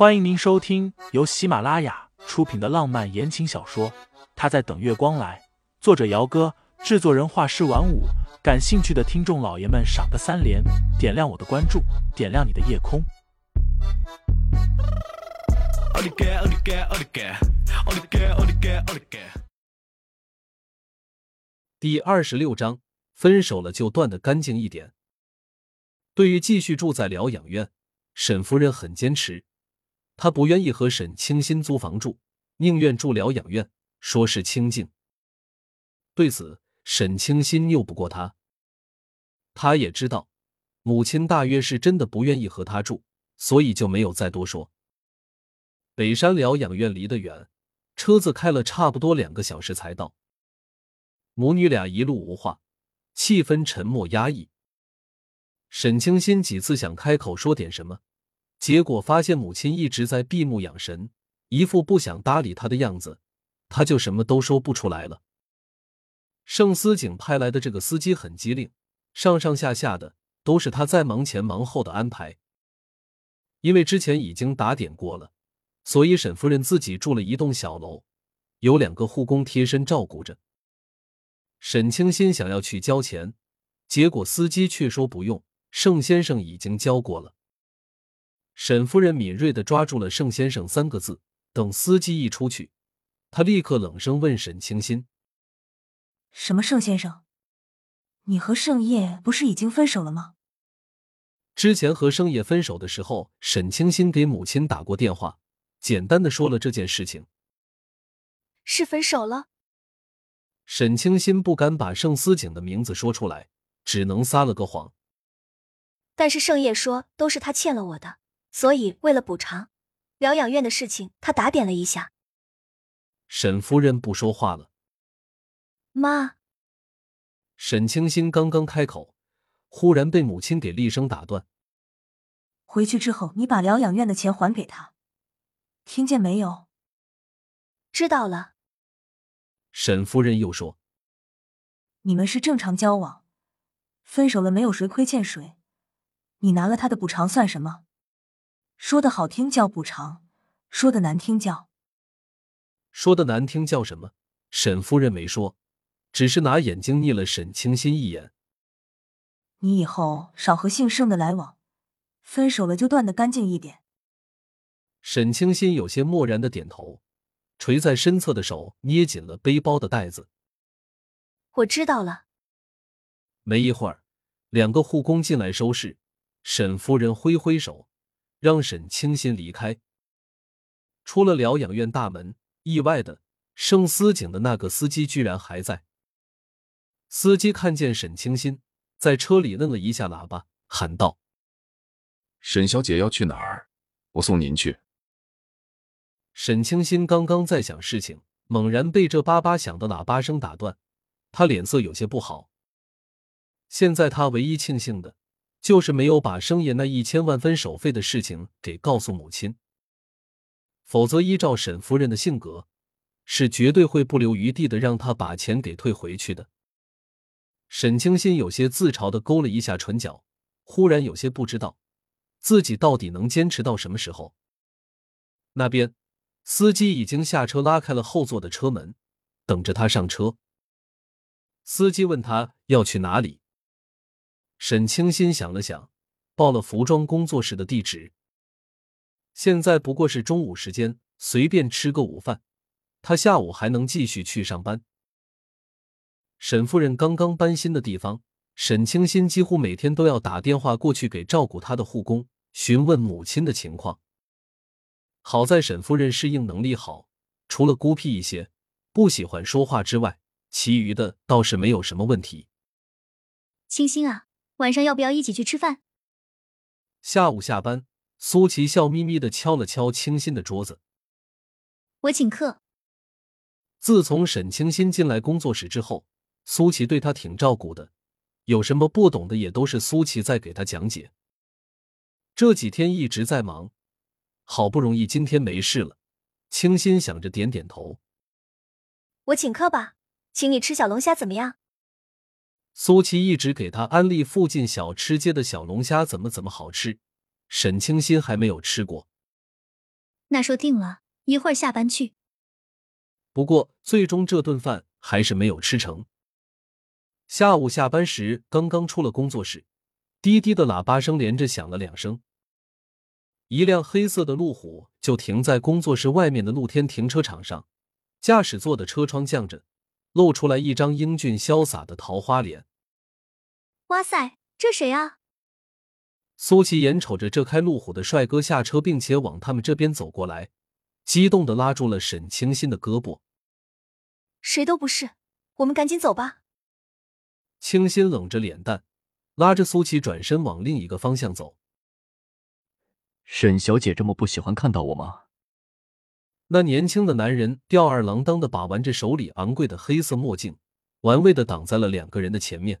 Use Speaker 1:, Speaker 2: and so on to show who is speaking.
Speaker 1: 欢迎您收听由喜马拉雅出品的浪漫言情小说《他在等月光来》，作者：姚哥，制作人：画师晚舞。感兴趣的听众老爷们，赏个三连，点亮我的关注，点亮你的夜空。
Speaker 2: 第二十六章，分手了就断得干净一点。对于继续住在疗养院，沈夫人很坚持。他不愿意和沈清新租房住，宁愿住疗养院，说是清静。对此，沈清新拗不过他。他也知道，母亲大约是真的不愿意和他住，所以就没有再多说。北山疗养院离得远，车子开了差不多两个小时才到。母女俩一路无话，气氛沉默压抑。沈清新几次想开口说点什么。结果发现母亲一直在闭目养神，一副不想搭理他的样子，他就什么都说不出来了。盛思景派来的这个司机很机灵，上上下下的都是他在忙前忙后的安排。因为之前已经打点过了，所以沈夫人自己住了一栋小楼，有两个护工贴身照顾着。沈清新想要去交钱，结果司机却说不用，盛先生已经交过了。沈夫人敏锐的抓住了“盛先生”三个字。等司机一出去，她立刻冷声问沈清新：“
Speaker 3: 什么盛先生？你和盛烨不是已经分手了吗？”
Speaker 2: 之前和盛烨分手的时候，沈清新给母亲打过电话，简单的说了这件事情。
Speaker 4: 是分手了。
Speaker 2: 沈清新不敢把盛思景的名字说出来，只能撒了个谎。
Speaker 4: 但是盛烨说都是他欠了我的。所以，为了补偿疗养院的事情，他打点了一下。
Speaker 2: 沈夫人不说话了。
Speaker 4: 妈，
Speaker 2: 沈清新刚刚开口，忽然被母亲给厉声打断。
Speaker 3: 回去之后，你把疗养院的钱还给他，听见没有？
Speaker 4: 知道了。
Speaker 2: 沈夫人又说：“
Speaker 3: 你们是正常交往，分手了没有谁亏欠谁，你拿了他的补偿算什么？”说的好听叫补偿，说的难听叫……
Speaker 2: 说的难听叫什么？沈夫人没说，只是拿眼睛睨了沈清新一眼。
Speaker 3: 你以后少和姓盛的来往，分手了就断的干净一点。
Speaker 2: 沈清新有些漠然的点头，垂在身侧的手捏紧了背包的带子。
Speaker 4: 我知道了。
Speaker 2: 没一会儿，两个护工进来收拾，沈夫人挥挥手。让沈清心离开。出了疗养院大门，意外的，盛思景的那个司机居然还在。司机看见沈清心在车里，摁了一下喇叭，喊道：“
Speaker 5: 沈小姐要去哪儿？我送您去。”
Speaker 2: 沈清心刚刚在想事情，猛然被这叭叭响的喇叭声打断，他脸色有些不好。现在他唯一庆幸的。就是没有把生爷那一千万分手费的事情给告诉母亲，否则依照沈夫人的性格，是绝对会不留余地的让他把钱给退回去的。沈清新有些自嘲的勾了一下唇角，忽然有些不知道自己到底能坚持到什么时候。那边，司机已经下车，拉开了后座的车门，等着他上车。司机问他要去哪里。沈清新想了想，报了服装工作室的地址。现在不过是中午时间，随便吃个午饭，他下午还能继续去上班。沈夫人刚刚搬新的地方，沈清新几乎每天都要打电话过去给照顾她的护工询问母亲的情况。好在沈夫人适应能力好，除了孤僻一些，不喜欢说话之外，其余的倒是没有什么问题。
Speaker 4: 清新啊。晚上要不要一起去吃饭？
Speaker 2: 下午下班，苏琪笑眯眯的敲了敲清新的桌子。
Speaker 4: 我请客。
Speaker 2: 自从沈清新进来工作室之后，苏琪对他挺照顾的，有什么不懂的也都是苏琪在给他讲解。这几天一直在忙，好不容易今天没事了，清新想着点点头。
Speaker 4: 我请客吧，请你吃小龙虾怎么样？
Speaker 2: 苏琪一直给他安利附近小吃街的小龙虾怎么怎么好吃，沈清新还没有吃过。
Speaker 6: 那说定了，一会儿下班去。
Speaker 2: 不过最终这顿饭还是没有吃成。下午下班时，刚刚出了工作室，滴滴的喇叭声连着响了两声，一辆黑色的路虎就停在工作室外面的露天停车场上，驾驶座的车窗降着，露出来一张英俊潇洒的桃花脸。
Speaker 6: 哇塞，这谁啊？
Speaker 2: 苏琪眼瞅着这开路虎的帅哥下车，并且往他们这边走过来，激动的拉住了沈清新的胳膊。
Speaker 4: 谁都不是，我们赶紧走吧。
Speaker 2: 清新冷着脸蛋，拉着苏琪转身往另一个方向走。
Speaker 7: 沈小姐这么不喜欢看到我吗？
Speaker 2: 那年轻的男人吊儿郎当的把玩着手里昂贵的黑色墨镜，玩味的挡在了两个人的前面。